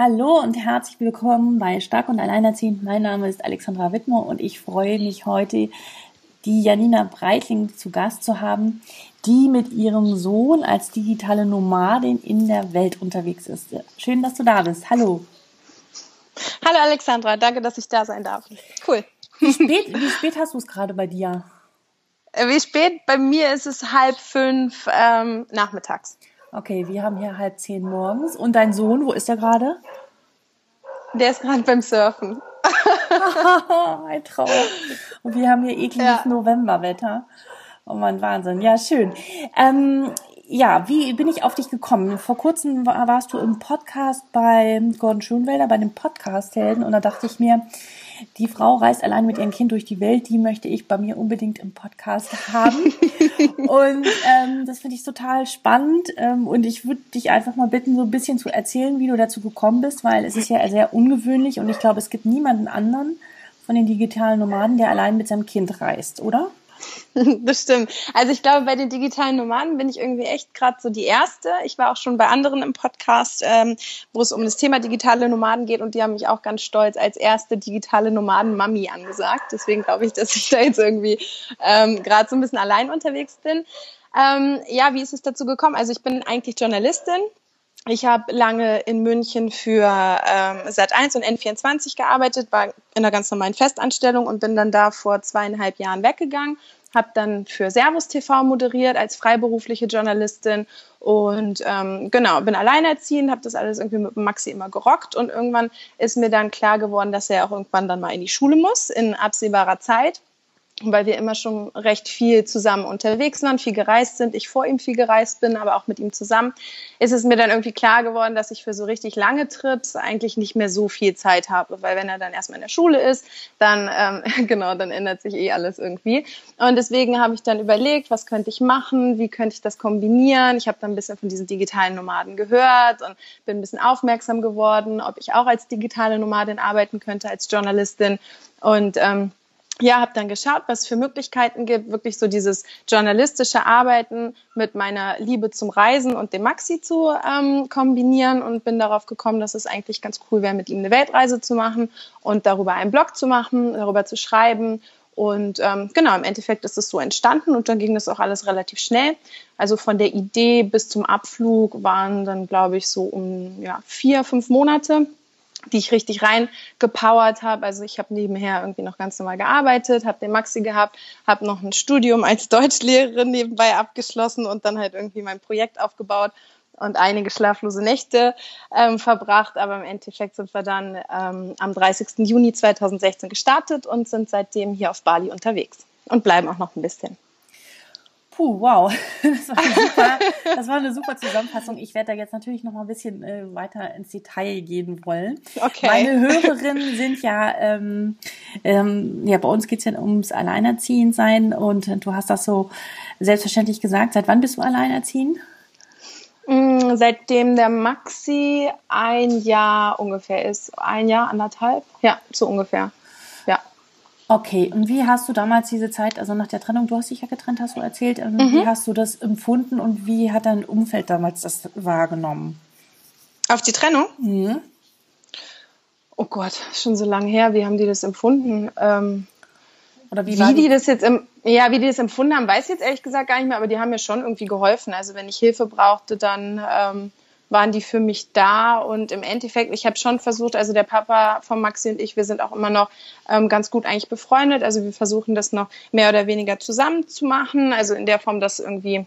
Hallo und herzlich willkommen bei Stark und Alleinerziehend. Mein Name ist Alexandra Wittmer und ich freue mich heute, die Janina Breitling zu Gast zu haben, die mit ihrem Sohn als digitale Nomadin in der Welt unterwegs ist. Schön, dass du da bist. Hallo. Hallo Alexandra, danke, dass ich da sein darf. Cool. Wie spät, wie spät hast du es gerade bei dir? Äh, wie spät? Bei mir ist es halb fünf ähm, nachmittags. Okay, wir haben hier halb zehn morgens. Und dein Sohn, wo ist er gerade? Der ist gerade beim Surfen. Ein Traum. Und wir haben hier ekliges ja. Novemberwetter. Oh man, Wahnsinn. Ja, schön. Ähm, ja, wie bin ich auf dich gekommen? Vor kurzem warst du im Podcast bei Gordon Schönwelder, bei dem Podcast-Helden. Und da dachte ich mir, die Frau reist allein mit ihrem Kind durch die Welt, die möchte ich bei mir unbedingt im Podcast haben. und ähm, das finde ich total spannend. Ähm, und ich würde dich einfach mal bitten, so ein bisschen zu erzählen, wie du dazu gekommen bist, weil es ist ja sehr ungewöhnlich und ich glaube, es gibt niemanden anderen von den digitalen Nomaden, der allein mit seinem Kind reist, oder? Das stimmt. Also ich glaube, bei den digitalen Nomaden bin ich irgendwie echt gerade so die Erste. Ich war auch schon bei anderen im Podcast, ähm, wo es um das Thema digitale Nomaden geht und die haben mich auch ganz stolz als erste digitale Nomaden-Mami angesagt. Deswegen glaube ich, dass ich da jetzt irgendwie ähm, gerade so ein bisschen allein unterwegs bin. Ähm, ja, wie ist es dazu gekommen? Also ich bin eigentlich Journalistin ich habe lange in München für ähm, Sat1 und N24 gearbeitet, war in einer ganz normalen Festanstellung und bin dann da vor zweieinhalb Jahren weggegangen. Habe dann für Servus TV moderiert als freiberufliche Journalistin und ähm, genau, bin alleinerziehend, habe das alles irgendwie mit Maxi immer gerockt und irgendwann ist mir dann klar geworden, dass er auch irgendwann dann mal in die Schule muss, in absehbarer Zeit weil wir immer schon recht viel zusammen unterwegs waren, viel gereist sind, ich vor ihm viel gereist bin, aber auch mit ihm zusammen, ist es mir dann irgendwie klar geworden, dass ich für so richtig lange Trips eigentlich nicht mehr so viel Zeit habe, weil wenn er dann erstmal in der Schule ist, dann ähm, genau, dann ändert sich eh alles irgendwie. Und deswegen habe ich dann überlegt, was könnte ich machen, wie könnte ich das kombinieren. Ich habe dann ein bisschen von diesen digitalen Nomaden gehört und bin ein bisschen aufmerksam geworden, ob ich auch als digitale Nomadin arbeiten könnte, als Journalistin und ähm, ja, habe dann geschaut, was für Möglichkeiten gibt, wirklich so dieses journalistische Arbeiten mit meiner Liebe zum Reisen und dem Maxi zu ähm, kombinieren und bin darauf gekommen, dass es eigentlich ganz cool wäre, mit ihm eine Weltreise zu machen und darüber einen Blog zu machen, darüber zu schreiben. Und ähm, genau, im Endeffekt ist es so entstanden und dann ging das auch alles relativ schnell. Also von der Idee bis zum Abflug waren dann, glaube ich, so um ja, vier, fünf Monate die ich richtig reingepowert habe. Also ich habe nebenher irgendwie noch ganz normal gearbeitet, habe den Maxi gehabt, habe noch ein Studium als Deutschlehrerin nebenbei abgeschlossen und dann halt irgendwie mein Projekt aufgebaut und einige schlaflose Nächte ähm, verbracht. Aber im Endeffekt sind wir dann ähm, am 30. Juni 2016 gestartet und sind seitdem hier auf Bali unterwegs und bleiben auch noch ein bisschen. Puh, wow. Das war, super, das war eine super Zusammenfassung. Ich werde da jetzt natürlich noch mal ein bisschen äh, weiter ins Detail gehen wollen. Okay. Meine Hörerinnen sind ja, ähm, ähm, ja, bei uns geht's ja ums Alleinerziehendsein und du hast das so selbstverständlich gesagt. Seit wann bist du alleinerziehend? Mm, seitdem der Maxi ein Jahr ungefähr ist. Ein Jahr, anderthalb? Ja, so ungefähr. Okay, und wie hast du damals diese Zeit, also nach der Trennung, du hast dich ja getrennt, hast du erzählt, ähm, mhm. wie hast du das empfunden und wie hat dein Umfeld damals das wahrgenommen? Auf die Trennung? Mhm. Oh Gott, schon so lange her, wie haben die das empfunden? Ähm, Oder wie, wie die das jetzt im, ja, wie die das empfunden haben, weiß ich jetzt ehrlich gesagt gar nicht mehr, aber die haben mir schon irgendwie geholfen. Also wenn ich Hilfe brauchte, dann ähm, waren die für mich da und im Endeffekt, ich habe schon versucht, also der Papa von Maxi und ich, wir sind auch immer noch ähm, ganz gut eigentlich befreundet, also wir versuchen das noch mehr oder weniger zusammen zu machen, also in der Form, dass irgendwie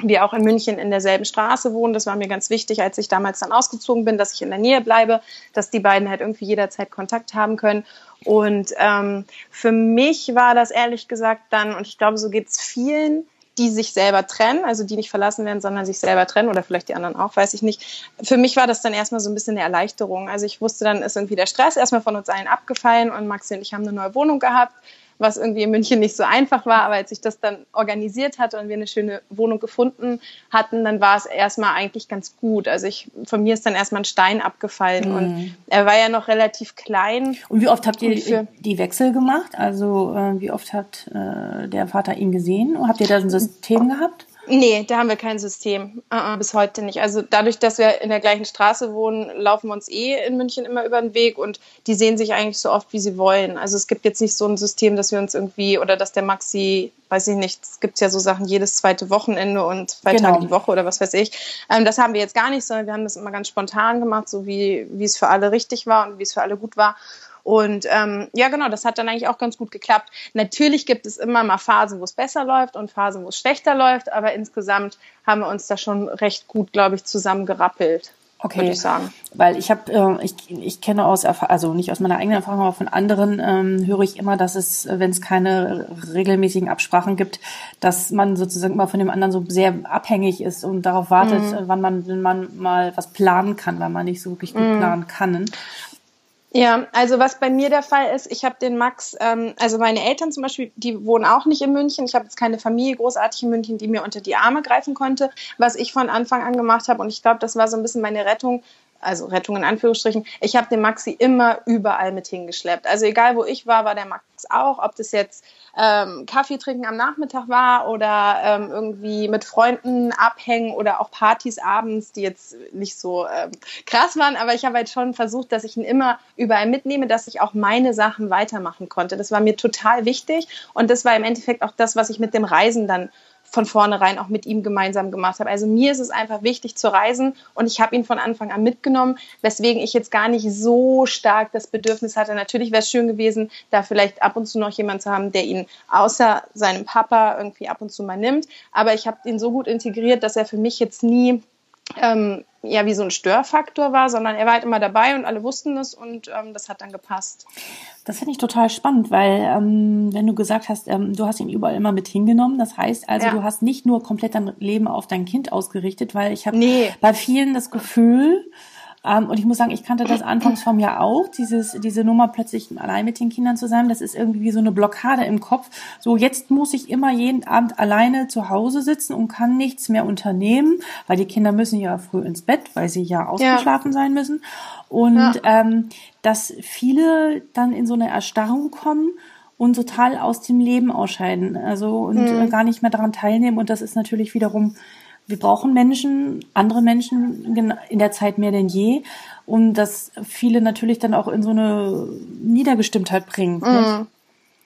wir auch in München in derselben Straße wohnen. Das war mir ganz wichtig, als ich damals dann ausgezogen bin, dass ich in der Nähe bleibe, dass die beiden halt irgendwie jederzeit Kontakt haben können. Und ähm, für mich war das ehrlich gesagt dann, und ich glaube, so geht's vielen, die sich selber trennen, also die nicht verlassen werden, sondern sich selber trennen oder vielleicht die anderen auch, weiß ich nicht. Für mich war das dann erstmal so ein bisschen eine Erleichterung. Also ich wusste, dann ist irgendwie der Stress erstmal von uns allen abgefallen und Maxi und ich haben eine neue Wohnung gehabt was irgendwie in München nicht so einfach war. Aber als ich das dann organisiert hatte und wir eine schöne Wohnung gefunden hatten, dann war es erstmal eigentlich ganz gut. Also ich, von mir ist dann erstmal ein Stein abgefallen mhm. und er war ja noch relativ klein. Und wie oft habt ihr die Wechsel gemacht? Also äh, wie oft hat äh, der Vater ihn gesehen? Habt ihr da ein System gehabt? Nee, da haben wir kein System. Uh -uh, bis heute nicht. Also dadurch, dass wir in der gleichen Straße wohnen, laufen wir uns eh in München immer über den Weg und die sehen sich eigentlich so oft, wie sie wollen. Also es gibt jetzt nicht so ein System, dass wir uns irgendwie oder dass der Maxi, weiß ich nicht, es gibt ja so Sachen jedes zweite Wochenende und zwei genau. Tage die Woche oder was weiß ich. Ähm, das haben wir jetzt gar nicht, sondern wir haben das immer ganz spontan gemacht, so wie, wie es für alle richtig war und wie es für alle gut war. Und ähm, ja, genau, das hat dann eigentlich auch ganz gut geklappt. Natürlich gibt es immer mal Phasen, wo es besser läuft und Phasen, wo es schlechter läuft, aber insgesamt haben wir uns da schon recht gut, glaube ich, zusammengerappelt. Okay, ich sagen. weil ich habe, äh, ich, ich kenne aus, also nicht aus meiner eigenen Erfahrung, aber von anderen ähm, höre ich immer, dass es, wenn es keine regelmäßigen Absprachen gibt, dass man sozusagen immer von dem anderen so sehr abhängig ist und darauf wartet, mhm. wann man, wenn man mal was planen kann, weil man nicht so wirklich gut mhm. planen kann. Ja, also was bei mir der Fall ist, ich habe den Max, ähm, also meine Eltern zum Beispiel, die wohnen auch nicht in München. Ich habe jetzt keine Familie großartig in München, die mir unter die Arme greifen konnte. Was ich von Anfang an gemacht habe, und ich glaube, das war so ein bisschen meine Rettung, also Rettung in Anführungsstrichen, ich habe den Maxi immer überall mit hingeschleppt. Also egal wo ich war, war der Max auch, ob das jetzt ähm, Kaffee trinken am Nachmittag war oder ähm, irgendwie mit Freunden abhängen oder auch Partys abends, die jetzt nicht so ähm, krass waren, aber ich habe halt schon versucht, dass ich ihn immer überall mitnehme, dass ich auch meine Sachen weitermachen konnte. Das war mir total wichtig und das war im Endeffekt auch das, was ich mit dem Reisen dann von vornherein auch mit ihm gemeinsam gemacht habe. Also mir ist es einfach wichtig zu reisen und ich habe ihn von Anfang an mitgenommen, weswegen ich jetzt gar nicht so stark das Bedürfnis hatte. Natürlich wäre es schön gewesen, da vielleicht ab und zu noch jemand zu haben, der ihn außer seinem Papa irgendwie ab und zu mal nimmt. Aber ich habe ihn so gut integriert, dass er für mich jetzt nie ähm, ja wie so ein Störfaktor war, sondern er war halt immer dabei und alle wussten es und ähm, das hat dann gepasst. Das finde ich total spannend, weil ähm, wenn du gesagt hast, ähm, du hast ihn überall immer mit hingenommen, das heißt also, ja. du hast nicht nur komplett dein Leben auf dein Kind ausgerichtet, weil ich habe nee. bei vielen das Gefühl, ähm, und ich muss sagen, ich kannte das anfangs vom Jahr auch, dieses, diese Nummer plötzlich allein mit den Kindern zu sein. Das ist irgendwie so eine Blockade im Kopf. So, jetzt muss ich immer jeden Abend alleine zu Hause sitzen und kann nichts mehr unternehmen, weil die Kinder müssen ja früh ins Bett, weil sie ja ausgeschlafen ja. sein müssen. Und ja. ähm, dass viele dann in so eine Erstarrung kommen und total aus dem Leben ausscheiden. Also und mhm. gar nicht mehr daran teilnehmen. Und das ist natürlich wiederum wir brauchen Menschen, andere Menschen in der Zeit mehr denn je, und das viele natürlich dann auch in so eine Niedergestimmtheit bringt. Mhm.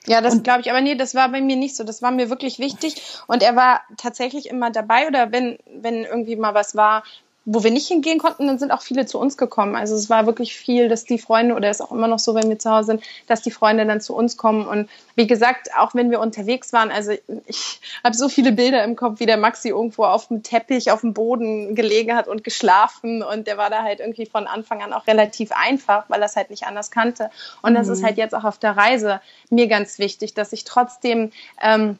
Ja, das glaube ich. Aber nee, das war bei mir nicht so. Das war mir wirklich wichtig. Und er war tatsächlich immer dabei. Oder wenn, wenn irgendwie mal was war, wo wir nicht hingehen konnten, dann sind auch viele zu uns gekommen. Also es war wirklich viel, dass die Freunde, oder ist auch immer noch so, wenn wir zu Hause sind, dass die Freunde dann zu uns kommen. Und wie gesagt, auch wenn wir unterwegs waren, also ich habe so viele Bilder im Kopf, wie der Maxi irgendwo auf dem Teppich, auf dem Boden gelegen hat und geschlafen. Und der war da halt irgendwie von Anfang an auch relativ einfach, weil er es halt nicht anders kannte. Und das mhm. ist halt jetzt auch auf der Reise mir ganz wichtig, dass ich trotzdem ähm,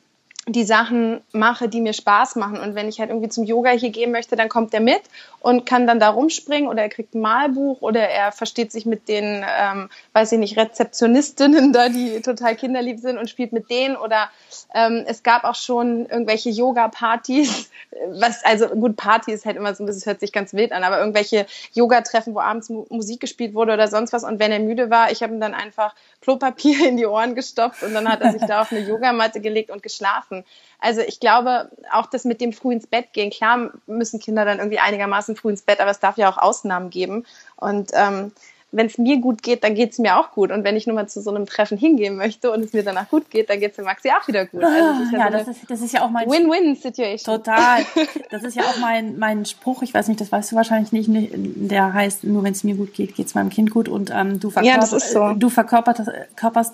die Sachen mache, die mir Spaß machen. Und wenn ich halt irgendwie zum Yoga hier gehen möchte, dann kommt er mit und kann dann da rumspringen oder er kriegt ein Malbuch oder er versteht sich mit den, ähm, weiß ich nicht, Rezeptionistinnen da, die total kinderlieb sind und spielt mit denen oder ähm, es gab auch schon irgendwelche Yoga-Partys, was, also gut, Party ist halt immer so ein bisschen, hört sich ganz wild an, aber irgendwelche Yoga-Treffen, wo abends Mu Musik gespielt wurde oder sonst was und wenn er müde war, ich habe ihm dann einfach Klopapier in die Ohren gestopft und dann hat er sich da auf eine Yogamatte gelegt und geschlafen. Also ich glaube, auch das mit dem früh ins Bett gehen, klar müssen Kinder dann irgendwie einigermaßen früh ins Bett, aber es darf ja auch Ausnahmen geben. Und ähm, wenn es mir gut geht, dann geht es mir auch gut. Und wenn ich nur mal zu so einem Treffen hingehen möchte und es mir danach gut geht, dann geht es dem Maxi auch wieder gut. Also das ist ja, ja so das, ist, das ist ja auch mein Win-Win-Situation. Total. Das ist ja auch mein, mein Spruch, ich weiß nicht, das weißt du wahrscheinlich nicht, der heißt, nur wenn es mir gut geht, geht es meinem Kind gut. Und ähm, du, verkörper, ja, das ist so. du verkörperst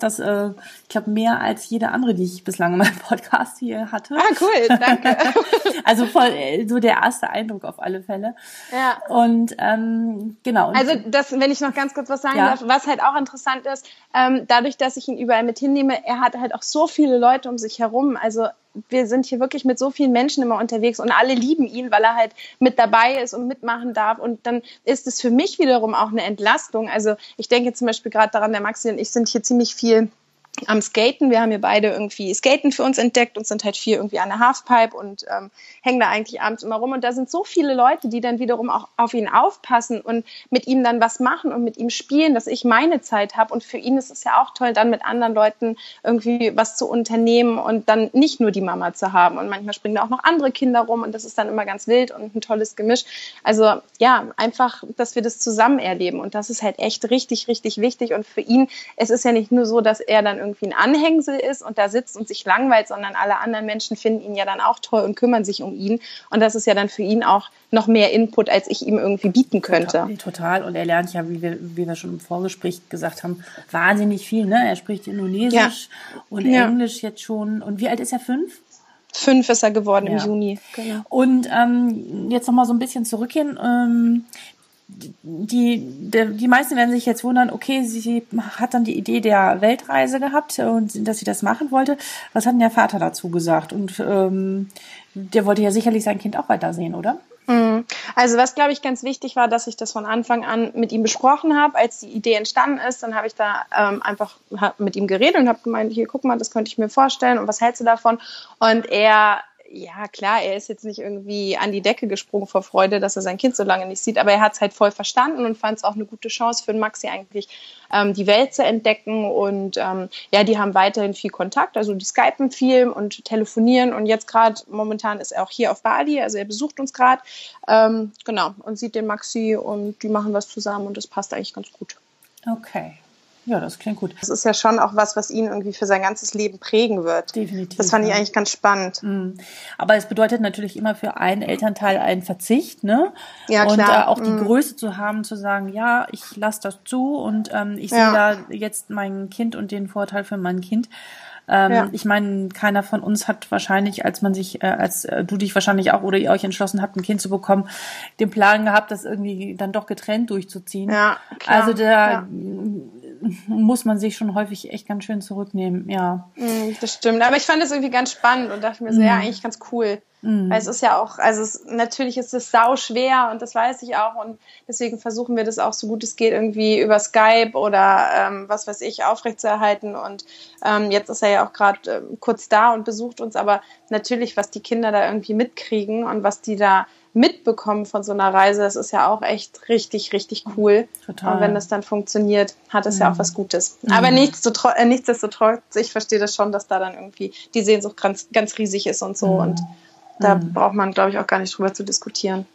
das, das äh, ich glaube, mehr als jede andere, die ich bislang in meinem Podcast hier hatte. Ah, cool, danke. also voll so der erste Eindruck auf alle Fälle. Ja. Und ähm, genau. Also das, wenn ich noch ganz ganz kurz was sagen ja. darf, was halt auch interessant ist, ähm, dadurch, dass ich ihn überall mit hinnehme, er hat halt auch so viele Leute um sich herum. Also wir sind hier wirklich mit so vielen Menschen immer unterwegs und alle lieben ihn, weil er halt mit dabei ist und mitmachen darf. Und dann ist es für mich wiederum auch eine Entlastung. Also ich denke zum Beispiel gerade daran, der Maxi und ich sind hier ziemlich viel am Skaten. Wir haben hier beide irgendwie Skaten für uns entdeckt und sind halt vier irgendwie an der Halfpipe und ähm, hängen da eigentlich abends immer rum. Und da sind so viele Leute, die dann wiederum auch auf ihn aufpassen und mit ihm dann was machen und mit ihm spielen, dass ich meine Zeit habe. Und für ihn ist es ja auch toll, dann mit anderen Leuten irgendwie was zu unternehmen und dann nicht nur die Mama zu haben. Und manchmal springen da auch noch andere Kinder rum und das ist dann immer ganz wild und ein tolles Gemisch. Also ja, einfach, dass wir das zusammen erleben. Und das ist halt echt richtig, richtig wichtig. Und für ihn, es ist ja nicht nur so, dass er dann irgendwie ein Anhängsel ist und da sitzt und sich langweilt, sondern alle anderen Menschen finden ihn ja dann auch toll und kümmern sich um ihn. Und das ist ja dann für ihn auch noch mehr Input, als ich ihm irgendwie bieten könnte. Total. Und er lernt ja, wie wir, wie wir schon im Vorgespräch gesagt haben, wahnsinnig viel. Ne? Er spricht Indonesisch ja. und ja. Englisch jetzt schon. Und wie alt ist er? Fünf? Fünf ist er geworden ja. im Juni. Genau. Und ähm, jetzt noch mal so ein bisschen zurückgehen. Ähm, die, die, die meisten werden sich jetzt wundern, okay, sie hat dann die Idee der Weltreise gehabt und dass sie das machen wollte. Was hat denn der Vater dazu gesagt? Und ähm, der wollte ja sicherlich sein Kind auch weitersehen, oder? Mhm. Also was, glaube ich, ganz wichtig war, dass ich das von Anfang an mit ihm besprochen habe, als die Idee entstanden ist. Dann habe ich da ähm, einfach mit ihm geredet und habe gemeint, hier, guck mal, das könnte ich mir vorstellen und was hältst du davon? Und er ja, klar, er ist jetzt nicht irgendwie an die Decke gesprungen vor Freude, dass er sein Kind so lange nicht sieht, aber er hat es halt voll verstanden und fand es auch eine gute Chance für Maxi eigentlich, ähm, die Welt zu entdecken. Und ähm, ja, die haben weiterhin viel Kontakt, also die skypen viel und telefonieren. Und jetzt gerade momentan ist er auch hier auf Bali, also er besucht uns gerade, ähm, genau, und sieht den Maxi und die machen was zusammen und das passt eigentlich ganz gut. Okay. Ja, das klingt gut. Das ist ja schon auch was, was ihn irgendwie für sein ganzes Leben prägen wird. Definitiv. Das fand ich eigentlich ganz spannend. Mhm. Aber es bedeutet natürlich immer für einen Elternteil einen Verzicht, ne? Ja, klar. Und äh, auch die mhm. Größe zu haben, zu sagen, ja, ich lasse das zu und ähm, ich ja. sehe da jetzt mein Kind und den Vorteil für mein Kind. Ähm, ja. Ich meine, keiner von uns hat wahrscheinlich, als man sich, äh, als äh, du dich wahrscheinlich auch oder ihr euch entschlossen habt, ein Kind zu bekommen, den Plan gehabt, das irgendwie dann doch getrennt durchzuziehen. Ja, klar. Also da ja muss man sich schon häufig echt ganz schön zurücknehmen, ja. Mm, das stimmt. Aber ich fand das irgendwie ganz spannend und dachte mir so, mm. ja, eigentlich ganz cool. Mm. Weil es ist ja auch, also es, natürlich ist es sau schwer und das weiß ich auch und deswegen versuchen wir das auch so gut es geht irgendwie über Skype oder ähm, was weiß ich aufrechtzuerhalten und ähm, jetzt ist er ja auch gerade äh, kurz da und besucht uns, aber natürlich, was die Kinder da irgendwie mitkriegen und was die da mitbekommen von so einer Reise, das ist ja auch echt richtig, richtig cool. Total. Und wenn das dann funktioniert, hat es mhm. ja auch mhm. was Gutes. Mhm. Aber nichtsdestotrotz, äh, nichtsdestotrotz, ich versteeh das schon, dass da dann irgendwie die Sehnsucht ganz, ganz riesig ist und so. Mhm. Und da mhm. braucht man, glaube ich, auch gar nicht drüber zu diskutieren.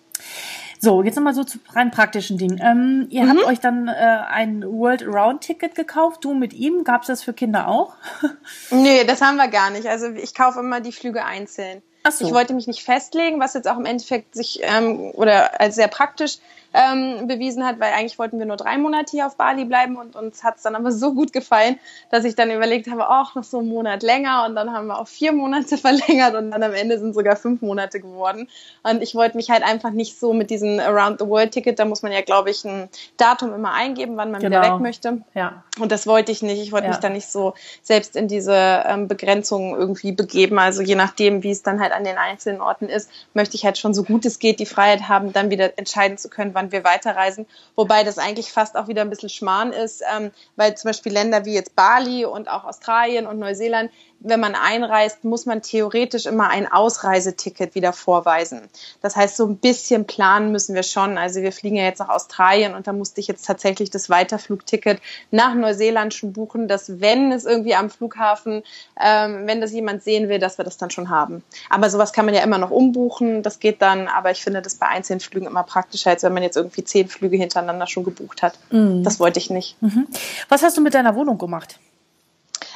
So, jetzt nochmal so zu rein praktischen Dingen. Ähm, ihr mhm. habt euch dann äh, ein World Round Ticket gekauft, du mit ihm. Gab es das für Kinder auch? nee, das haben wir gar nicht. Also ich kaufe immer die Flüge einzeln. Ach so. Ich wollte mich nicht festlegen, was jetzt auch im Endeffekt sich ähm, oder als sehr praktisch ähm, bewiesen hat, weil eigentlich wollten wir nur drei Monate hier auf Bali bleiben und uns hat es dann aber so gut gefallen, dass ich dann überlegt habe, auch noch so einen Monat länger und dann haben wir auf vier Monate verlängert und dann am Ende sind sogar fünf Monate geworden. Und ich wollte mich halt einfach nicht so mit diesem Around the World Ticket, da muss man ja, glaube ich, ein Datum immer eingeben, wann man genau. wieder weg möchte. Ja. Und das wollte ich nicht. Ich wollte ja. mich da nicht so selbst in diese ähm, Begrenzungen irgendwie begeben. Also je nachdem, wie es dann halt an den einzelnen Orten ist, möchte ich halt schon so gut es geht die Freiheit haben, dann wieder entscheiden zu können, wann wir weiterreisen. Wobei das eigentlich fast auch wieder ein bisschen Schmarrn ist, ähm, weil zum Beispiel Länder wie jetzt Bali und auch Australien und Neuseeland, wenn man einreist, muss man theoretisch immer ein Ausreiseticket wieder vorweisen. Das heißt, so ein bisschen planen müssen wir schon. Also wir fliegen ja jetzt nach Australien und da musste ich jetzt tatsächlich das Weiterflugticket nach Neuseeland schon buchen, dass wenn es irgendwie am Flughafen, ähm, wenn das jemand sehen will, dass wir das dann schon haben. Aber sowas kann man ja immer noch umbuchen. Das geht dann, aber ich finde das bei einzelnen Flügen immer praktischer, als wenn man jetzt irgendwie zehn Flüge hintereinander schon gebucht hat. Mhm. Das wollte ich nicht. Mhm. Was hast du mit deiner Wohnung gemacht?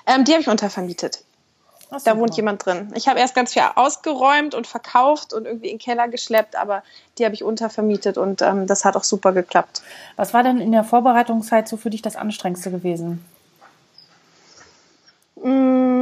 Ähm, die habe ich untervermietet. Da wohnt jemand drin. Ich habe erst ganz viel ausgeräumt und verkauft und irgendwie in den Keller geschleppt, aber die habe ich untervermietet und ähm, das hat auch super geklappt. Was war denn in der Vorbereitungszeit so für dich das Anstrengendste gewesen? Mm,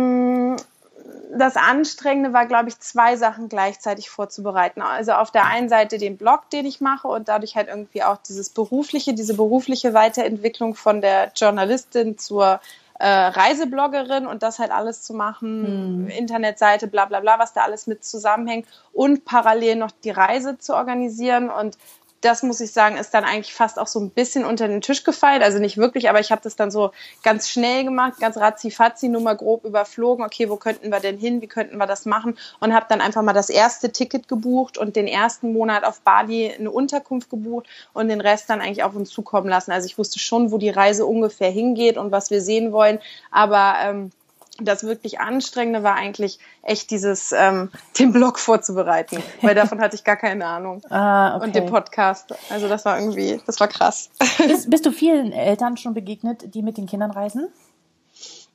das Anstrengende war, glaube ich, zwei Sachen gleichzeitig vorzubereiten. Also auf der einen Seite den Blog, den ich mache und dadurch halt irgendwie auch dieses berufliche, diese berufliche Weiterentwicklung von der Journalistin zur äh, Reisebloggerin und das halt alles zu machen, hm. Internetseite, bla bla bla, was da alles mit zusammenhängt und parallel noch die Reise zu organisieren und das muss ich sagen, ist dann eigentlich fast auch so ein bisschen unter den Tisch gefallen. Also nicht wirklich, aber ich habe das dann so ganz schnell gemacht, ganz ratzi-fatzi, nur mal grob überflogen. Okay, wo könnten wir denn hin? Wie könnten wir das machen? Und habe dann einfach mal das erste Ticket gebucht und den ersten Monat auf Bali eine Unterkunft gebucht und den Rest dann eigentlich auf uns zukommen lassen. Also ich wusste schon, wo die Reise ungefähr hingeht und was wir sehen wollen. Aber ähm, das wirklich Anstrengende war eigentlich echt dieses, ähm, den Blog vorzubereiten, weil davon hatte ich gar keine Ahnung. Ah, okay. Und den Podcast. Also das war irgendwie, das war krass. Bist, bist du vielen Eltern schon begegnet, die mit den Kindern reisen?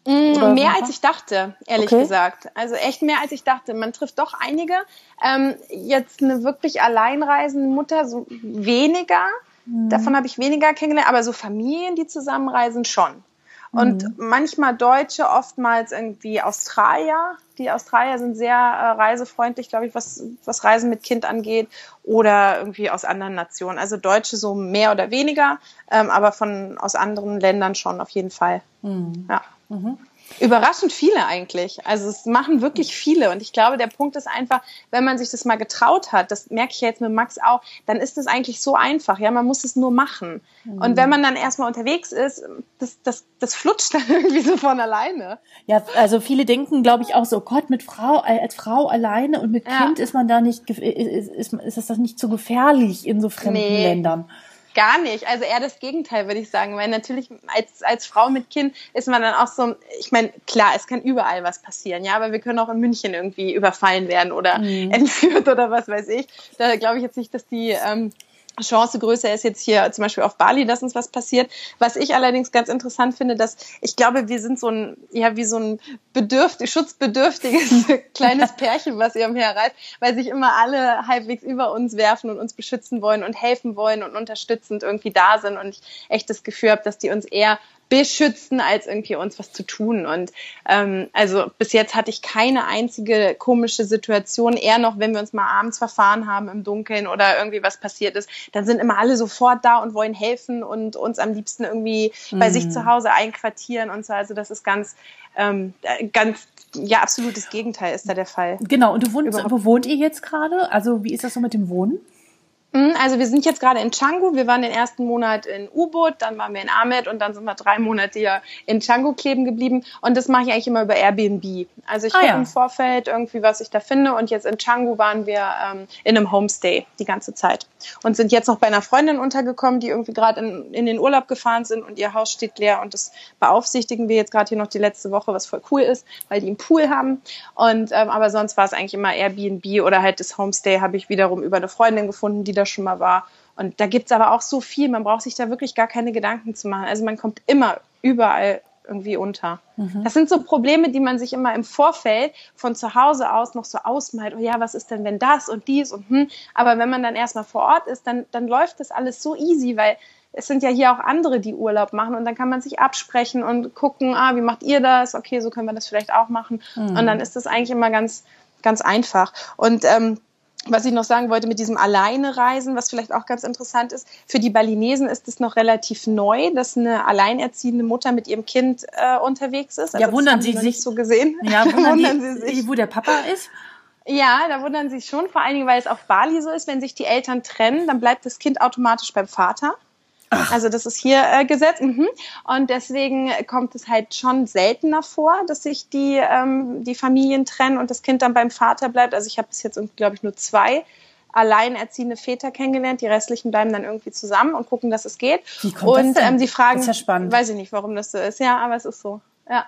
Mm, mehr als ich dachte, ehrlich okay. gesagt. Also echt mehr als ich dachte. Man trifft doch einige. Ähm, jetzt eine wirklich alleinreisende Mutter, so weniger. Mhm. Davon habe ich weniger kennengelernt, aber so Familien, die zusammenreisen, schon. Und mhm. manchmal Deutsche, oftmals irgendwie Australier. Die Australier sind sehr äh, reisefreundlich, glaube ich, was, was Reisen mit Kind angeht. Oder irgendwie aus anderen Nationen. Also Deutsche so mehr oder weniger, ähm, aber von aus anderen Ländern schon auf jeden Fall. Mhm. Ja. Mhm. Überraschend viele eigentlich. Also es machen wirklich viele. Und ich glaube, der Punkt ist einfach, wenn man sich das mal getraut hat, das merke ich jetzt mit Max auch, dann ist es eigentlich so einfach. Ja, man muss es nur machen. Mhm. Und wenn man dann erstmal unterwegs ist, das, das, das flutscht dann irgendwie so von alleine. Ja, also viele denken, glaube ich, auch so, Gott, mit Frau, als Frau alleine und mit ja. Kind ist man da nicht, ist, ist, ist, ist das nicht so gefährlich in so fremden nee. Ländern. Gar nicht. Also eher das Gegenteil, würde ich sagen. Weil natürlich als, als Frau mit Kind ist man dann auch so, ich meine, klar, es kann überall was passieren, ja, aber wir können auch in München irgendwie überfallen werden oder mhm. entführt oder was weiß ich. Da glaube ich jetzt nicht, dass die ähm, Chance größer ist jetzt hier zum Beispiel auf Bali, dass uns was passiert. Was ich allerdings ganz interessant finde, dass ich glaube, wir sind so ein, ja, wie so ein bedürftig, schutzbedürftiges kleines Pärchen, was ihr umherreißt, weil sich immer alle halbwegs über uns werfen und uns beschützen wollen und helfen wollen und unterstützend irgendwie da sind und ich echt das Gefühl habe, dass die uns eher beschützen, als irgendwie uns was zu tun. Und ähm, also bis jetzt hatte ich keine einzige komische Situation. Eher noch, wenn wir uns mal abends verfahren haben im Dunkeln oder irgendwie was passiert ist, dann sind immer alle sofort da und wollen helfen und uns am liebsten irgendwie mhm. bei sich mhm. zu Hause einquartieren und so. Also das ist ganz, ähm, ganz ja, absolutes Gegenteil ist da der Fall. Genau, und du wohnt, wo wohnt ihr jetzt gerade? Also wie ist das so mit dem Wohnen? Mhm, also wir sind jetzt gerade in Canggu. Wir waren den ersten Monat in U-Boot, dann waren wir in Ahmed und dann sind wir drei Monate hier in Canggu kleben geblieben. Und das mache ich eigentlich immer über Airbnb. Also ich ah, gucke ja. im Vorfeld irgendwie, was ich da finde. Und jetzt in Canggu waren wir ähm, in einem Homestay die ganze Zeit und sind jetzt noch bei einer Freundin untergekommen, die irgendwie gerade in, in den Urlaub gefahren sind und ihr Haus steht leer und das beaufsichtigen wir jetzt gerade hier noch die letzte Woche, was voll cool ist, weil die einen Pool haben. Und ähm, aber sonst war es eigentlich immer Airbnb oder halt das Homestay habe ich wiederum über eine Freundin gefunden, die da schon mal war. Und da gibt es aber auch so viel, man braucht sich da wirklich gar keine Gedanken zu machen. Also man kommt immer überall irgendwie unter. Mhm. Das sind so Probleme, die man sich immer im Vorfeld von zu Hause aus noch so ausmalt. Oh ja, was ist denn, wenn das und dies und hm. Aber wenn man dann erstmal vor Ort ist, dann, dann läuft das alles so easy, weil es sind ja hier auch andere, die Urlaub machen und dann kann man sich absprechen und gucken, ah, wie macht ihr das? Okay, so können wir das vielleicht auch machen. Mhm. Und dann ist das eigentlich immer ganz, ganz einfach. Und ähm, was ich noch sagen wollte mit diesem Alleine-Reisen, was vielleicht auch ganz interessant ist, für die Balinesen ist es noch relativ neu, dass eine alleinerziehende Mutter mit ihrem Kind äh, unterwegs ist. Also ja, wundern Sie sich so gesehen. Ja, wundern, wundern Sie sich, wo der Papa ist. Ja, da wundern Sie sich schon, vor allen Dingen, weil es auf Bali so ist, wenn sich die Eltern trennen, dann bleibt das Kind automatisch beim Vater. Ach. Also das ist hier äh, Gesetz. Mhm. Und deswegen kommt es halt schon seltener vor, dass sich die, ähm, die Familien trennen und das Kind dann beim Vater bleibt. Also ich habe bis jetzt, glaube ich, nur zwei alleinerziehende Väter kennengelernt. Die restlichen bleiben dann irgendwie zusammen und gucken, dass es geht. Wie kommt und das denn? Ähm, die fragen, das ist ja spannend. weiß ich nicht, warum das so ist. Ja, aber es ist so. Ja.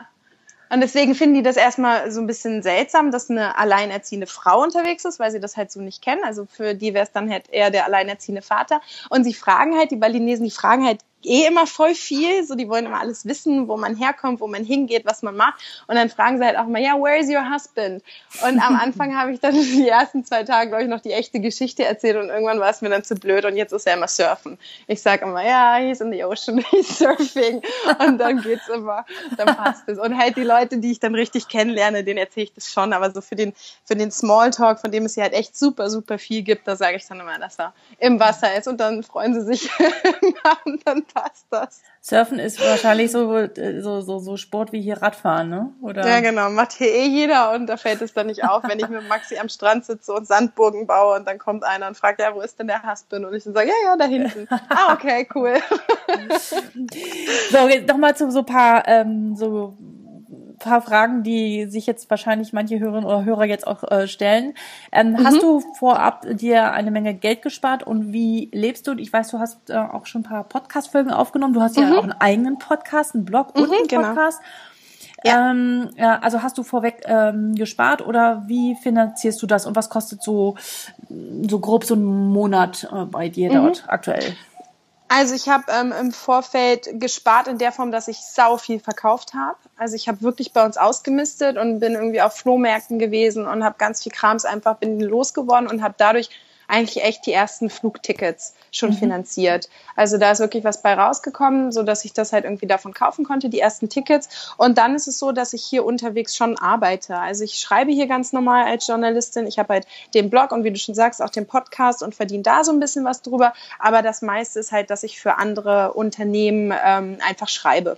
Und deswegen finden die das erstmal so ein bisschen seltsam, dass eine alleinerziehende Frau unterwegs ist, weil sie das halt so nicht kennen. Also für die wäre es dann halt eher der alleinerziehende Vater. Und sie fragen halt, die Balinesen, die fragen halt eh immer voll viel. So, die wollen immer alles wissen, wo man herkommt, wo man hingeht, was man macht. Und dann fragen sie halt auch mal, ja, where is your husband? Und am Anfang habe ich dann die ersten zwei Tage, glaube ich, noch die echte Geschichte erzählt und irgendwann war es mir dann zu blöd und jetzt ist er immer surfen. Ich sage immer, ja, he's in the ocean, he's surfing. Und dann geht's immer, dann passt es. Und halt die Leute, die ich dann richtig kennenlerne, denen erzähle ich das schon. Aber so für den, für den Smalltalk, von dem es ja halt echt super, super viel gibt, da sage ich dann immer, dass er im Wasser ist und dann freuen sie sich und dann passt das. Surfen ist wahrscheinlich so, so, so, so Sport wie hier Radfahren, ne? Oder? Ja, genau. Macht hier eh jeder und da fällt es dann nicht auf, wenn ich mit Maxi am Strand sitze und Sandburgen baue und dann kommt einer und fragt, ja, wo ist denn der Husband? Und ich dann sage, ja, ja, da hinten. ah, okay, cool. so, jetzt nochmal zu so paar ähm, so paar Fragen, die sich jetzt wahrscheinlich manche Hörerinnen oder Hörer jetzt auch äh, stellen. Ähm, mhm. Hast du vorab dir eine Menge Geld gespart und wie lebst du? Ich weiß, du hast äh, auch schon ein paar Podcast-Folgen aufgenommen. Du hast mhm. ja auch einen eigenen Podcast, einen Blog und mhm, einen genau. Podcast. Ja. Ähm, ja, also hast du vorweg ähm, gespart oder wie finanzierst du das und was kostet so so grob so ein Monat äh, bei dir mhm. dort aktuell? Also ich habe ähm, im Vorfeld gespart in der Form, dass ich sau viel verkauft habe. Also ich habe wirklich bei uns ausgemistet und bin irgendwie auf Flohmärkten gewesen und habe ganz viel Krams einfach bin losgeworden und habe dadurch eigentlich echt die ersten Flugtickets schon mhm. finanziert. Also da ist wirklich was bei rausgekommen, so dass ich das halt irgendwie davon kaufen konnte, die ersten Tickets. Und dann ist es so, dass ich hier unterwegs schon arbeite. Also ich schreibe hier ganz normal als Journalistin. Ich habe halt den Blog und wie du schon sagst, auch den Podcast und verdiene da so ein bisschen was drüber. Aber das meiste ist halt, dass ich für andere Unternehmen ähm, einfach schreibe.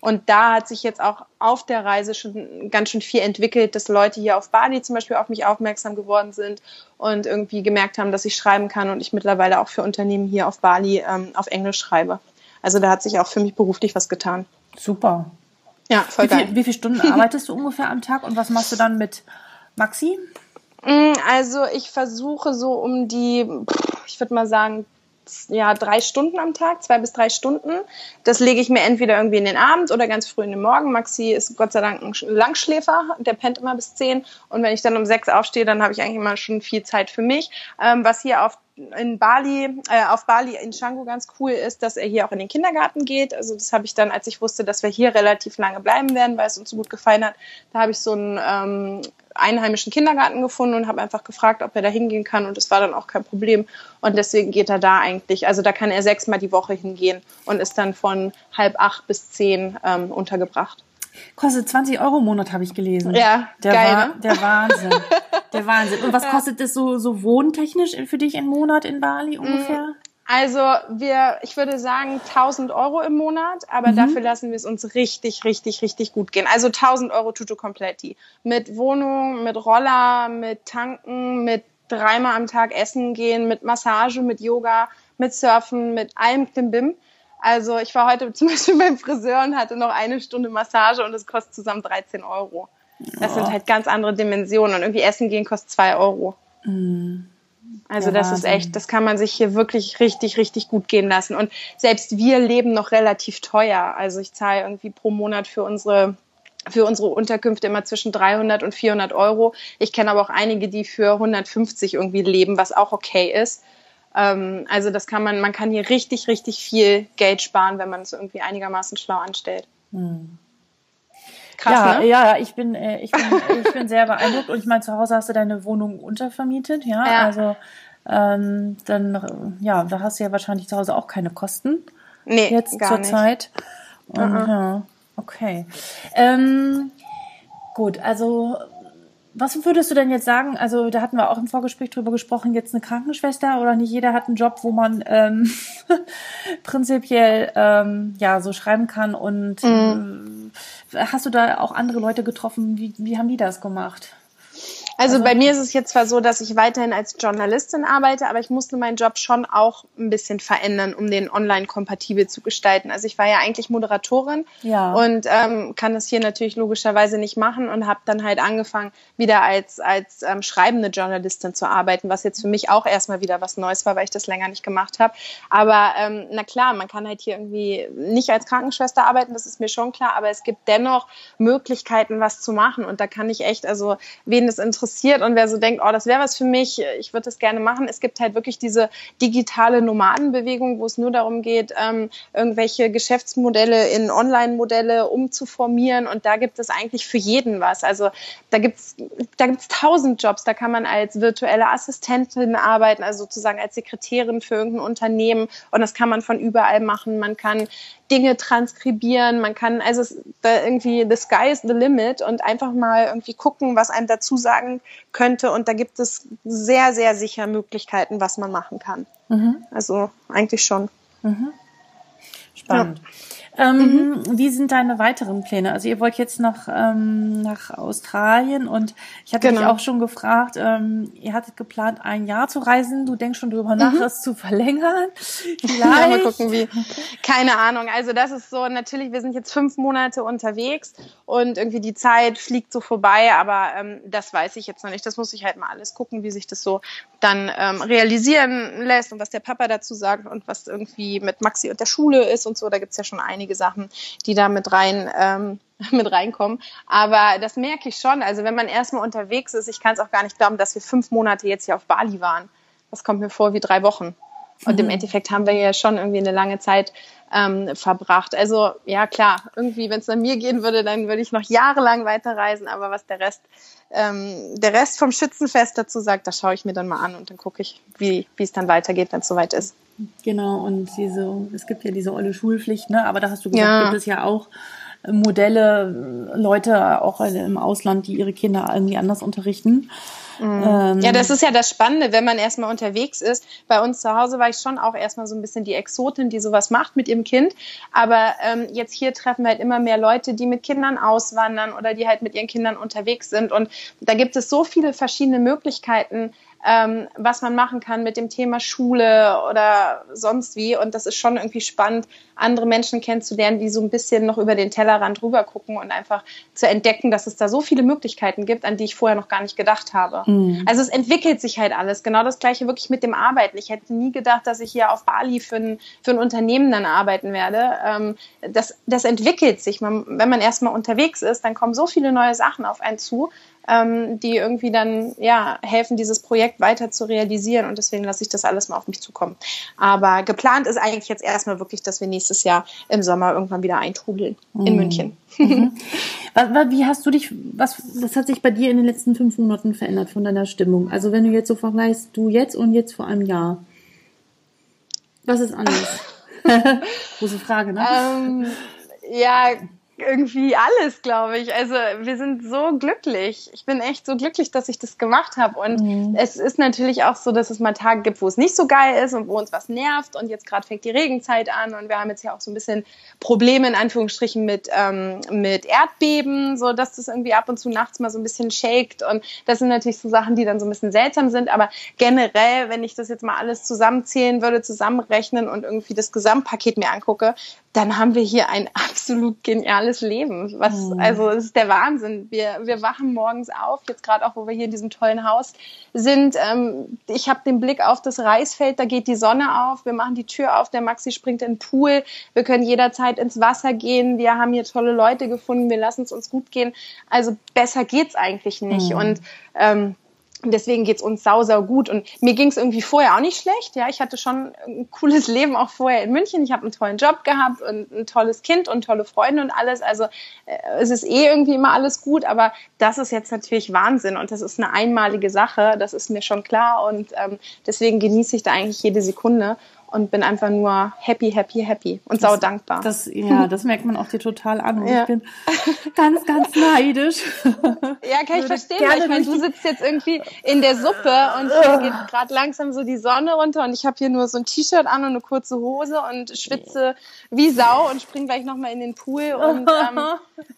Und da hat sich jetzt auch auf der Reise schon ganz schön viel entwickelt, dass Leute hier auf Bali zum Beispiel auf mich aufmerksam geworden sind und irgendwie gemerkt haben, dass ich schreiben kann und ich mittlerweile auch für Unternehmen hier auf Bali ähm, auf Englisch schreibe. Also da hat sich auch für mich beruflich was getan. Super. Ja, voll wie, geil. Viel, wie viele Stunden arbeitest du ungefähr am Tag und was machst du dann mit Maxi? Mm, also ich versuche so um die, ich würde mal sagen, ja, drei Stunden am Tag, zwei bis drei Stunden. Das lege ich mir entweder irgendwie in den Abend oder ganz früh in den Morgen. Maxi ist Gott sei Dank ein Langschläfer, der pennt immer bis zehn. Und wenn ich dann um sechs aufstehe, dann habe ich eigentlich immer schon viel Zeit für mich. Ähm, was hier auf in Bali, äh, auf Bali in Canggu ganz cool ist, dass er hier auch in den Kindergarten geht. Also das habe ich dann, als ich wusste, dass wir hier relativ lange bleiben werden, weil es uns so gut gefallen hat, da habe ich so einen ähm, einheimischen Kindergarten gefunden und habe einfach gefragt, ob er da hingehen kann und das war dann auch kein Problem. Und deswegen geht er da eigentlich, also da kann er sechsmal die Woche hingehen und ist dann von halb acht bis zehn ähm, untergebracht. Kostet 20 Euro im Monat, habe ich gelesen. Ja, der geil, Wa ne? Der Wahnsinn. der Wahnsinn. Und was ja. kostet das so, so wohntechnisch für dich im Monat in Bali ungefähr? Also wir, ich würde sagen 1000 Euro im Monat, aber mhm. dafür lassen wir es uns richtig, richtig, richtig gut gehen. Also 1000 Euro Tutto Completi. Mit Wohnung, mit Roller, mit Tanken, mit dreimal am Tag essen gehen, mit Massage, mit Yoga, mit Surfen, mit allem Klimbim. Also ich war heute zum Beispiel beim Friseur und hatte noch eine Stunde Massage und es kostet zusammen 13 Euro. Das sind halt ganz andere Dimensionen und irgendwie Essen gehen kostet 2 Euro. Mhm. Also das ist echt, das kann man sich hier wirklich richtig, richtig gut gehen lassen. Und selbst wir leben noch relativ teuer. Also ich zahle irgendwie pro Monat für unsere für unsere Unterkünfte immer zwischen 300 und 400 Euro. Ich kenne aber auch einige, die für 150 irgendwie leben, was auch okay ist. Ähm, also das kann man, man kann hier richtig, richtig viel Geld sparen, wenn man es irgendwie einigermaßen schlau anstellt. Hm. Krass, ja, ne? ja, ich bin, äh, ich bin, ich bin sehr beeindruckt und ich meine, zu Hause hast du deine Wohnung untervermietet, ja, ja. also ähm, dann, ja, da hast du ja wahrscheinlich zu Hause auch keine Kosten. Nee, jetzt gar zur nicht. Zeit. Und, uh -uh. Ja, okay. Ähm, gut, also was würdest du denn jetzt sagen? Also da hatten wir auch im Vorgespräch drüber gesprochen, jetzt eine Krankenschwester oder nicht jeder hat einen Job, wo man ähm, prinzipiell ähm, ja so schreiben kann und mhm. äh, hast du da auch andere Leute getroffen? Wie, wie haben die das gemacht? Also, also bei mir ist es jetzt zwar so, dass ich weiterhin als Journalistin arbeite, aber ich musste meinen Job schon auch ein bisschen verändern, um den online kompatibel zu gestalten. Also ich war ja eigentlich Moderatorin ja. und ähm, kann das hier natürlich logischerweise nicht machen und habe dann halt angefangen, wieder als, als ähm, schreibende Journalistin zu arbeiten, was jetzt für mich auch erstmal wieder was Neues war, weil ich das länger nicht gemacht habe. Aber ähm, na klar, man kann halt hier irgendwie nicht als Krankenschwester arbeiten, das ist mir schon klar, aber es gibt dennoch Möglichkeiten, was zu machen und da kann ich echt, also wen es interessiert, interessiert und wer so denkt, oh, das wäre was für mich, ich würde das gerne machen. Es gibt halt wirklich diese digitale Nomadenbewegung, wo es nur darum geht, ähm, irgendwelche Geschäftsmodelle in Online-Modelle umzuformieren und da gibt es eigentlich für jeden was. Also da gibt's da gibt's tausend Jobs, da kann man als virtuelle Assistentin arbeiten, also sozusagen als Sekretärin für irgendein Unternehmen und das kann man von überall machen. Man kann Dinge transkribieren, man kann also irgendwie the sky is the limit und einfach mal irgendwie gucken, was einem dazu sagen könnte und da gibt es sehr, sehr sicher Möglichkeiten, was man machen kann. Mhm. Also eigentlich schon. Mhm. Spannend. Ja. Ähm, mhm. Wie sind deine weiteren Pläne? Also ihr wollt jetzt noch ähm, nach Australien und ich hatte genau. dich auch schon gefragt, ähm, ihr hattet geplant, ein Jahr zu reisen. Du denkst schon darüber nach, mhm. das zu verlängern. Vielleicht. Ja, mal gucken, wie. Keine Ahnung. Also das ist so, natürlich, wir sind jetzt fünf Monate unterwegs und irgendwie die Zeit fliegt so vorbei, aber ähm, das weiß ich jetzt noch nicht. Das muss ich halt mal alles gucken, wie sich das so dann ähm, realisieren lässt und was der Papa dazu sagt und was irgendwie mit Maxi und der Schule ist und so. Da gibt's ja schon einige Sachen, die da mit rein ähm, mit reinkommen. Aber das merke ich schon. Also wenn man erstmal unterwegs ist, ich kann es auch gar nicht glauben, dass wir fünf Monate jetzt hier auf Bali waren. Das kommt mir vor wie drei Wochen. Und mhm. im Endeffekt haben wir ja schon irgendwie eine lange Zeit ähm, verbracht. Also ja klar, irgendwie, wenn es nach mir gehen würde, dann würde ich noch jahrelang weiterreisen. Aber was der Rest, ähm, der Rest vom Schützenfest dazu sagt, das schaue ich mir dann mal an und dann gucke ich, wie wie es dann weitergeht, wenn es soweit ist. Genau, und diese, es gibt ja diese olle Schulpflicht, ne? Aber da hast du gesagt, ja. gibt es ja auch Modelle, Leute auch im Ausland, die ihre Kinder irgendwie anders unterrichten. Mhm. Ähm, ja, das ist ja das Spannende, wenn man erstmal unterwegs ist. Bei uns zu Hause war ich schon auch erstmal so ein bisschen die Exotin, die sowas macht mit ihrem Kind. Aber ähm, jetzt hier treffen wir halt immer mehr Leute, die mit Kindern auswandern oder die halt mit ihren Kindern unterwegs sind. Und da gibt es so viele verschiedene Möglichkeiten, ähm, was man machen kann mit dem Thema Schule oder sonst wie. Und das ist schon irgendwie spannend, andere Menschen kennenzulernen, die so ein bisschen noch über den Tellerrand rüber gucken und einfach zu entdecken, dass es da so viele Möglichkeiten gibt, an die ich vorher noch gar nicht gedacht habe. Mhm. Also es entwickelt sich halt alles. Genau das gleiche wirklich mit dem Arbeiten. Ich hätte nie gedacht, dass ich hier auf Bali für ein, für ein Unternehmen dann arbeiten werde. Ähm, das, das entwickelt sich. Man, wenn man erstmal unterwegs ist, dann kommen so viele neue Sachen auf einen zu ähm, die irgendwie dann ja helfen, dieses Projekt weiter zu realisieren. Und deswegen lasse ich das alles mal auf mich zukommen. Aber geplant ist eigentlich jetzt erstmal wirklich, dass wir nächstes Jahr im Sommer irgendwann wieder eintrudeln mhm. in München. Mhm. Wie hast du dich, was, was hat sich bei dir in den letzten fünf Monaten verändert von deiner Stimmung? Also wenn du jetzt so vergleichst, du jetzt und jetzt vor einem Jahr. Was ist anders? Große Frage, ne? Ähm, ja, irgendwie alles, glaube ich. Also wir sind so glücklich. Ich bin echt so glücklich, dass ich das gemacht habe. Und mhm. es ist natürlich auch so, dass es mal Tage gibt, wo es nicht so geil ist und wo uns was nervt. Und jetzt gerade fängt die Regenzeit an und wir haben jetzt ja auch so ein bisschen Probleme in Anführungsstrichen mit ähm, mit Erdbeben, so dass das irgendwie ab und zu nachts mal so ein bisschen shakt. Und das sind natürlich so Sachen, die dann so ein bisschen seltsam sind. Aber generell, wenn ich das jetzt mal alles zusammenzählen würde, zusammenrechnen und irgendwie das Gesamtpaket mir angucke, dann haben wir hier ein absolut geniales Leben. Was, mhm. also, es ist der Wahnsinn. Wir, wir wachen morgens auf, jetzt gerade auch, wo wir hier in diesem tollen Haus sind. Ähm, ich habe den Blick auf das Reisfeld, da geht die Sonne auf. Wir machen die Tür auf, der Maxi springt in den Pool. Wir können jederzeit ins Wasser gehen. Wir haben hier tolle Leute gefunden. Wir lassen es uns gut gehen. Also, besser geht's eigentlich nicht. Mhm. Und, ähm, deswegen geht's uns sau, sau gut. Und mir ging's irgendwie vorher auch nicht schlecht. Ja, ich hatte schon ein cooles Leben auch vorher in München. Ich habe einen tollen Job gehabt und ein tolles Kind und tolle Freunde und alles. Also äh, es ist eh irgendwie immer alles gut. Aber das ist jetzt natürlich Wahnsinn und das ist eine einmalige Sache. Das ist mir schon klar. Und ähm, deswegen genieße ich da eigentlich jede Sekunde und bin einfach nur happy, happy, happy und sau dankbar. Das, ja, das merkt man auch dir total an. Und ja. ich bin ganz, ganz neidisch. Ja, kann ich verstehen. Weil ich meine, du sitzt jetzt irgendwie in der Suppe und hier geht gerade langsam so die Sonne runter und ich habe hier nur so ein T-Shirt an und eine kurze Hose und schwitze wie Sau und spring gleich nochmal in den Pool und ähm,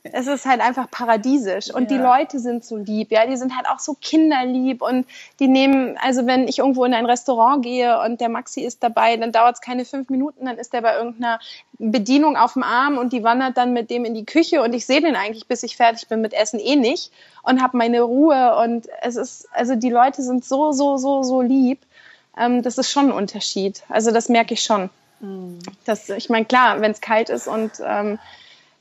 es ist halt einfach paradiesisch. Und ja. die Leute sind so lieb, ja, die sind halt auch so kinderlieb und die nehmen, also wenn ich irgendwo in ein Restaurant gehe und der Maxi ist dabei, dann dauert es keine fünf Minuten, dann ist der bei irgendeiner Bedienung auf dem Arm und die wandert dann mit dem in die Küche und ich sehe den eigentlich, bis ich fertig bin mit Essen eh nicht und habe meine Ruhe und es ist, also die Leute sind so, so, so, so lieb. Ähm, das ist schon ein Unterschied. Also das merke ich schon. Mhm. Das, ich meine, klar, wenn es kalt ist und ähm,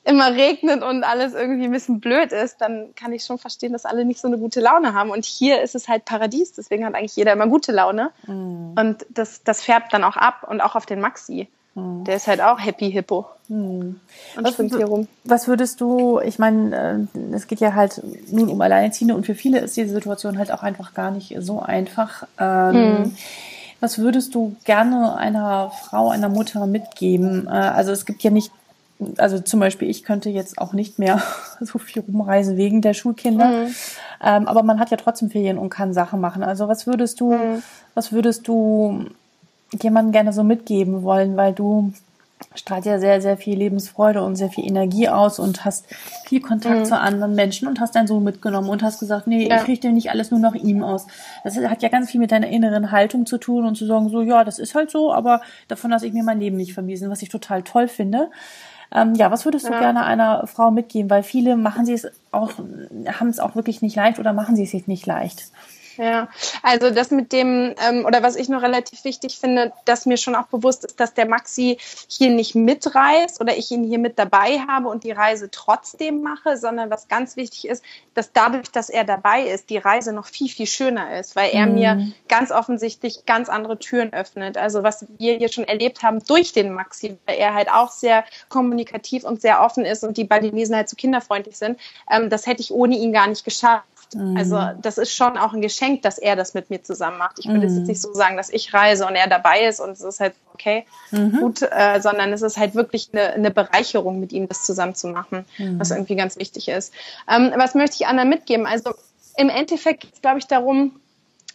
immer regnet und alles irgendwie ein bisschen blöd ist, dann kann ich schon verstehen, dass alle nicht so eine gute Laune haben. Und hier ist es halt Paradies, deswegen hat eigentlich jeder immer gute Laune. Mhm. Und das, das färbt dann auch ab und auch auf den Maxi. Mhm. Der ist halt auch Happy Hippo. Mhm. Und was, schwimmt hier rum. Was würdest du, ich meine, äh, es geht ja halt nun um Alleinerziehende und für viele ist diese Situation halt auch einfach gar nicht so einfach. Ähm, mhm. Was würdest du gerne einer Frau, einer Mutter mitgeben? Äh, also es gibt ja nicht also zum Beispiel, ich könnte jetzt auch nicht mehr so viel rumreisen wegen der Schulkinder. Mhm. Ähm, aber man hat ja trotzdem Ferien und kann Sachen machen. Also was würdest du, mhm. was würdest du jemandem gerne so mitgeben wollen, weil du strahlt ja sehr, sehr viel Lebensfreude und sehr viel Energie aus und hast viel Kontakt mhm. zu anderen Menschen und hast deinen Sohn mitgenommen und hast gesagt, nee, ja. ich richte nicht alles nur nach ihm aus. Das hat ja ganz viel mit deiner inneren Haltung zu tun und zu sagen, so, ja, das ist halt so, aber davon lasse ich mir mein Leben nicht vermiesen, was ich total toll finde. Ähm, ja, was würdest du ja. gerne einer Frau mitgeben? Weil viele machen sie es auch, haben es auch wirklich nicht leicht oder machen sie es sich nicht leicht. Ja, also das mit dem, ähm, oder was ich noch relativ wichtig finde, dass mir schon auch bewusst ist, dass der Maxi hier nicht mitreist oder ich ihn hier mit dabei habe und die Reise trotzdem mache, sondern was ganz wichtig ist, dass dadurch, dass er dabei ist, die Reise noch viel, viel schöner ist, weil er mhm. mir ganz offensichtlich ganz andere Türen öffnet. Also was wir hier schon erlebt haben durch den Maxi, weil er halt auch sehr kommunikativ und sehr offen ist und die Balinesen halt so kinderfreundlich sind, ähm, das hätte ich ohne ihn gar nicht geschafft. Mhm. Also das ist schon auch ein Geschenk, dass er das mit mir zusammen macht. Ich würde mhm. jetzt nicht so sagen, dass ich reise und er dabei ist und es ist halt okay, mhm. gut, äh, sondern es ist halt wirklich eine, eine Bereicherung, mit ihm das zusammen zu machen, mhm. was irgendwie ganz wichtig ist. Ähm, was möchte ich anderen mitgeben? Also im Endeffekt geht es, glaube ich, darum,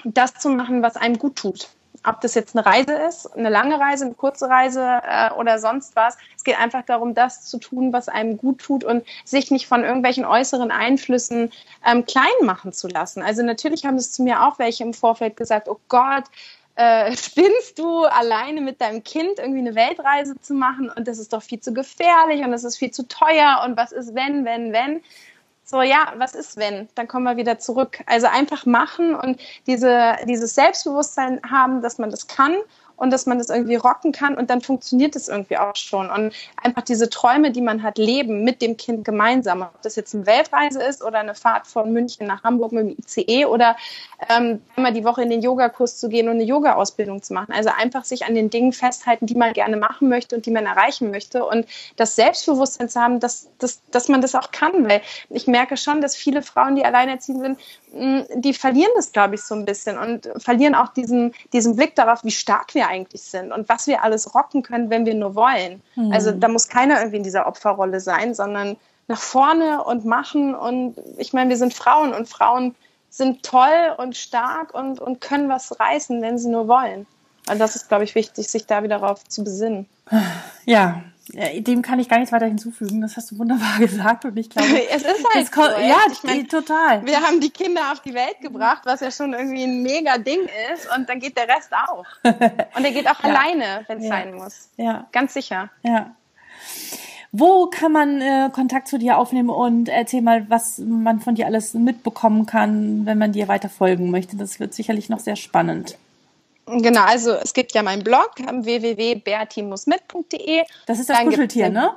das zu machen, was einem gut tut ob das jetzt eine Reise ist, eine lange Reise, eine kurze Reise äh, oder sonst was. Es geht einfach darum, das zu tun, was einem gut tut und sich nicht von irgendwelchen äußeren Einflüssen ähm, klein machen zu lassen. Also natürlich haben es zu mir auch welche im Vorfeld gesagt, oh Gott, äh, spinnst du alleine mit deinem Kind irgendwie eine Weltreise zu machen und das ist doch viel zu gefährlich und das ist viel zu teuer und was ist wenn, wenn, wenn so, ja, was ist wenn? Dann kommen wir wieder zurück. Also einfach machen und diese, dieses Selbstbewusstsein haben, dass man das kann und dass man das irgendwie rocken kann und dann funktioniert es irgendwie auch schon. Und einfach diese Träume, die man hat, leben mit dem Kind gemeinsam. Ob das jetzt eine Weltreise ist oder eine Fahrt von München nach Hamburg mit dem ICE oder ähm, einmal die Woche in den Yogakurs zu gehen und eine Yoga-Ausbildung zu machen. Also einfach sich an den Dingen festhalten, die man gerne machen möchte und die man erreichen möchte und das Selbstbewusstsein zu haben, dass, dass, dass man das auch kann. Weil ich merke schon, dass viele Frauen, die alleinerziehend sind, die verlieren das, glaube ich, so ein bisschen und verlieren auch diesen, diesen Blick darauf, wie stark wir eigentlich sind und was wir alles rocken können, wenn wir nur wollen. Mhm. Also da muss keiner irgendwie in dieser Opferrolle sein, sondern nach vorne und machen. Und ich meine, wir sind Frauen und Frauen sind toll und stark und, und können was reißen, wenn sie nur wollen. Und das ist, glaube ich, wichtig, sich da wieder darauf zu besinnen. Ja, dem kann ich gar nichts weiter hinzufügen. Das hast du wunderbar gesagt und ich glaube, es ist halt so, ja, ich mein, total. Wir haben die Kinder auf die Welt gebracht, was ja schon irgendwie ein mega Ding ist und dann geht der Rest auch. Und er geht auch ja. alleine, wenn es ja. sein muss. Ja. Ganz sicher. Ja. Wo kann man äh, Kontakt zu dir aufnehmen und erzähl mal, was man von dir alles mitbekommen kann, wenn man dir weiter folgen möchte? Das wird sicherlich noch sehr spannend. Genau, also es gibt ja meinen Blog www.bertimusmit.de. Das ist das Dann Kuscheltier, ne?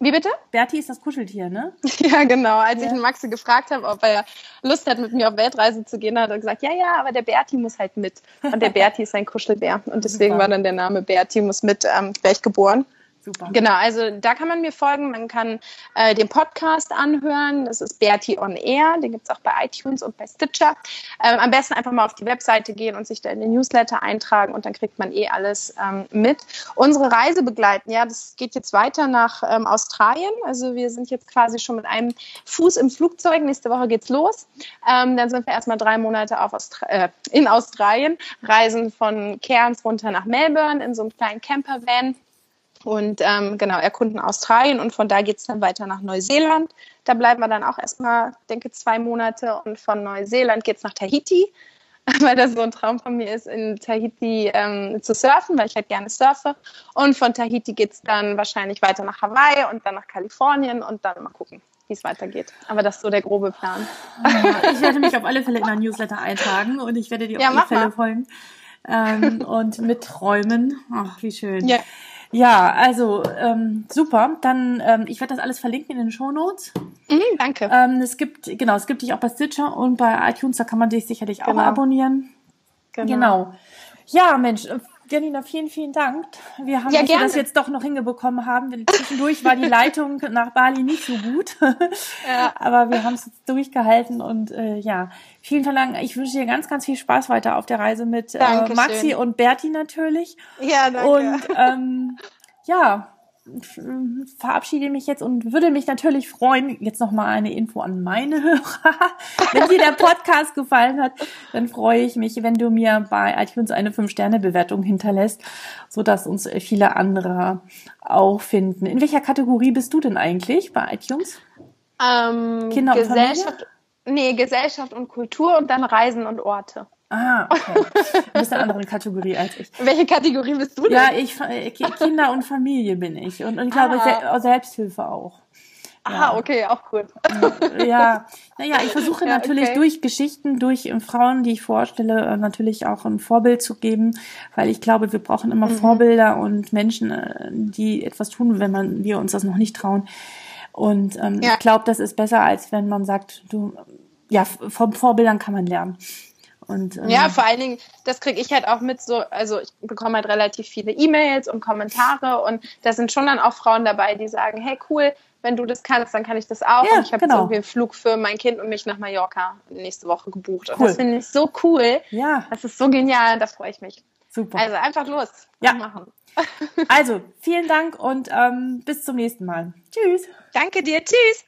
Wie bitte? Berti ist das Kuscheltier, ne? Ja, genau. Als ja. ich Maxi gefragt habe, ob er Lust hat, mit mir auf Weltreise zu gehen, hat er gesagt, ja, ja, aber der Berti muss halt mit. Und der Berti ist ein Kuschelbär. Und deswegen Super. war dann der Name Berti muss mit ähm, gleich geboren. Super. Genau, also da kann man mir folgen. Man kann äh, den Podcast anhören. Das ist Bertie on Air. Den gibt es auch bei iTunes und bei Stitcher. Ähm, am besten einfach mal auf die Webseite gehen und sich da in den Newsletter eintragen und dann kriegt man eh alles ähm, mit. Unsere Reise begleiten, ja, das geht jetzt weiter nach ähm, Australien. Also wir sind jetzt quasi schon mit einem Fuß im Flugzeug. Nächste Woche geht's los. Ähm, dann sind wir erstmal drei Monate auf Austra äh, in Australien, reisen von Cairns runter nach Melbourne in so einem kleinen Campervan und ähm, genau, erkunden Australien und von da geht es dann weiter nach Neuseeland. Da bleiben wir dann auch erstmal, denke zwei Monate und von Neuseeland geht es nach Tahiti, weil das so ein Traum von mir ist, in Tahiti ähm, zu surfen, weil ich halt gerne surfe. Und von Tahiti geht es dann wahrscheinlich weiter nach Hawaii und dann nach Kalifornien und dann mal gucken, wie es weitergeht. Aber das ist so der grobe Plan. Ja, ich werde mich auf alle Fälle in ein Newsletter eintragen und ich werde dir auf ja, alle Fälle folgen ähm, und mitträumen. Ach, wie schön. Ja. Ja, also ähm, super. Dann, ähm, ich werde das alles verlinken in den Show Notes. Mhm, danke. Ähm, es gibt, genau, es gibt dich auch bei Stitcher und bei iTunes, da kann man dich sicherlich Genau. auch abonnieren. Genau. Genau. Ja, Mensch, Janina, vielen, vielen Dank. Wir haben Ja, dass wir das jetzt doch noch hingebekommen haben. Denn Zwischendurch war die Leitung nach Bali nicht so gut. Ja. Aber wir haben es jetzt durchgehalten und äh, ja, vielen Dank. Ich wünsche dir ganz, ganz viel Spaß weiter auf der Reise mit äh. Maxi und Berti natürlich. Ja, danke. Und ähm, ja, verabschiede mich jetzt und würde mich natürlich freuen, jetzt nochmal eine Info an meine Hörer. wenn dir der Podcast gefallen hat, dann freue ich mich, wenn du mir bei iTunes eine 5-Sterne-Bewertung hinterlässt, sodass uns viele andere auch finden. In welcher Kategorie bist du denn eigentlich bei iTunes? ähm, Kinder und Gesellschaft, nee, Gesellschaft und Kultur und dann Reisen und Orte. Ah, okay. Du bist eine andere Kategorie als ich. Welche Kategorie bist du denn? Ja, ich Ki- Kinder und Familie bin ich und, und ich glaube Ah. Se Selbsthilfe auch. Ah, okay, auch gut. Ja, naja, ich versuche Ja, natürlich okay. durch Geschichten, durch äh, Frauen, die ich vorstelle, äh, natürlich auch ein Vorbild zu geben, weil ich glaube, wir brauchen immer Mhm. Vorbilder und Menschen, äh, die etwas tun, wenn man wir uns das noch nicht trauen. Und ähm, Ja. ich glaube, das ist besser, als wenn man sagt, du, ja, von Vorbildern kann man lernen. Und, ähm, Ja, vor allen Dingen, das kriege ich halt auch mit so, also ich bekomme halt relativ viele E-Mails und Kommentare und da sind schon dann auch Frauen dabei, die sagen, hey cool, wenn du das kannst, dann kann ich das auch. Ja, und ich habe genau. jetzt irgendwie einen Flug für mein Kind und mich nach Mallorca nächste Woche gebucht. Und Cool. das finde ich so cool. ja, Das ist so genial, da freue ich mich. super. Also einfach los. Ja. Machen. Also, vielen Dank und ähm, bis zum nächsten Mal. Tschüss. Danke dir. Tschüss.